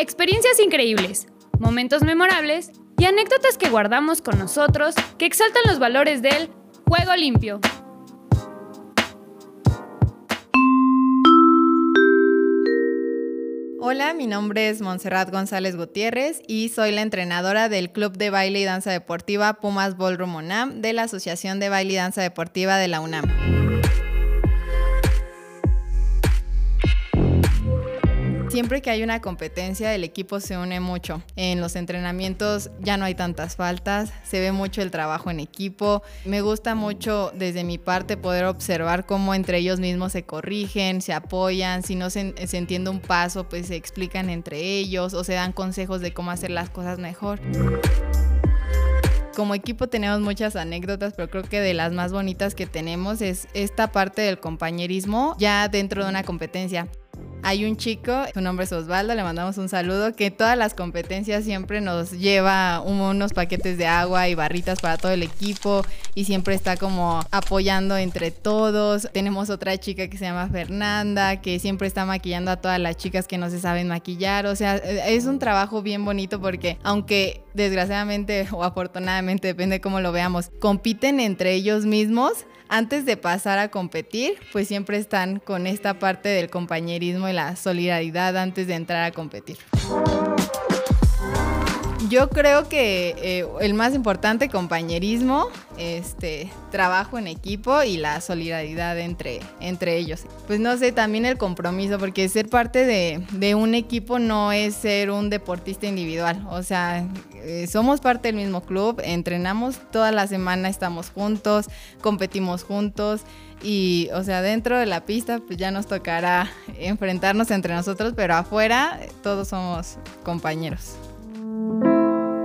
Experiencias increíbles, momentos memorables y anécdotas que guardamos con nosotros que exaltan los valores del juego limpio. Hola, mi nombre es Montserrat González Gutiérrez y soy la entrenadora del Club de Baile y Danza Deportiva Pumas Ballroom UNAM de la Asociación de Baile y Danza Deportiva de la UNAM. Siempre que hay una competencia, el equipo se une mucho. En los entrenamientos ya no hay tantas faltas, se ve mucho el trabajo en equipo. Me gusta mucho desde mi parte poder observar cómo entre ellos mismos se corrigen, se apoyan, si no se, entiende un paso, pues se explican entre ellos o se dan consejos de cómo hacer las cosas mejor como equipo tenemos muchas anécdotas, pero creo que de las más bonitas que tenemos es esta parte del compañerismo ya dentro de una competencia. Hay un chico, su nombre es Osvaldo, le mandamos un saludo, que todas las competencias siempre nos lleva unos paquetes de agua y barritas para todo el equipo y siempre está como apoyando entre todos. Tenemos otra chica que se llama Fernanda, que siempre está maquillando a todas las chicas que no se saben maquillar. O sea, es un trabajo bien bonito porque aunque desgraciadamente o afortunadamente, depende cómo lo veamos, compiten entre ellos mismos, antes de pasar a competir, pues siempre están con esta parte del compañerismo la solidaridad antes de entrar a competir. Yo creo que eh, el más importante, compañerismo, este, trabajo en equipo y la solidaridad entre, entre ellos. Pues no sé, también el compromiso, porque ser parte de, de un equipo no es ser un deportista individual. O sea, eh, somos parte del mismo club, entrenamos toda la semana, estamos juntos, competimos juntos. Y, o sea, dentro de la pista, pues ya nos tocará enfrentarnos entre nosotros, pero afuera todos somos compañeros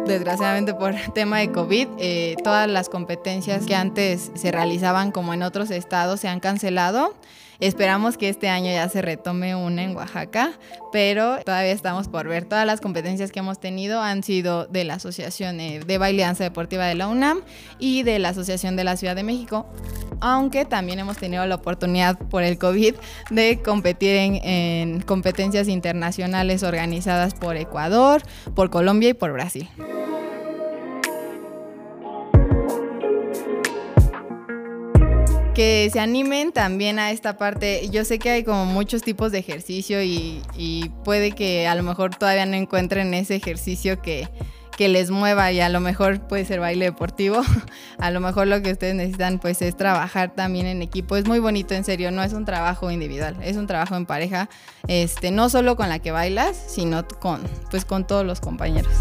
desgraciadamente por tema de COVID, eh, todas las competencias que antes se realizaban como en otros estados se han cancelado. Esperamos que este año ya se retome una en Oaxaca, pero todavía estamos por ver. Todas las competencias que hemos tenido han sido de la Asociación eh, de Baileanza Deportiva de la UNAM y de la Asociación de la Ciudad de México, aunque también hemos tenido la oportunidad por el COVID de competir en competencias internacionales organizadas por Ecuador, por Colombia y por Brasil. Que se animen también a esta parte. Yo sé que hay como muchos tipos de ejercicio y, puede que a lo mejor todavía no encuentren ese ejercicio que, que les mueva y a lo mejor puede ser baile deportivo. a lo mejor lo que ustedes necesitan pues es trabajar también en equipo. Es muy bonito, en serio, no es un trabajo individual, es un trabajo en pareja, este, no solo con la que bailas, sino con, pues, con todos los compañeros.